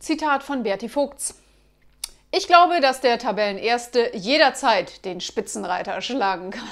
Zitat von Berti Vogts. Ich glaube, dass der Tabellenerste jederzeit den Spitzenreiter schlagen kann.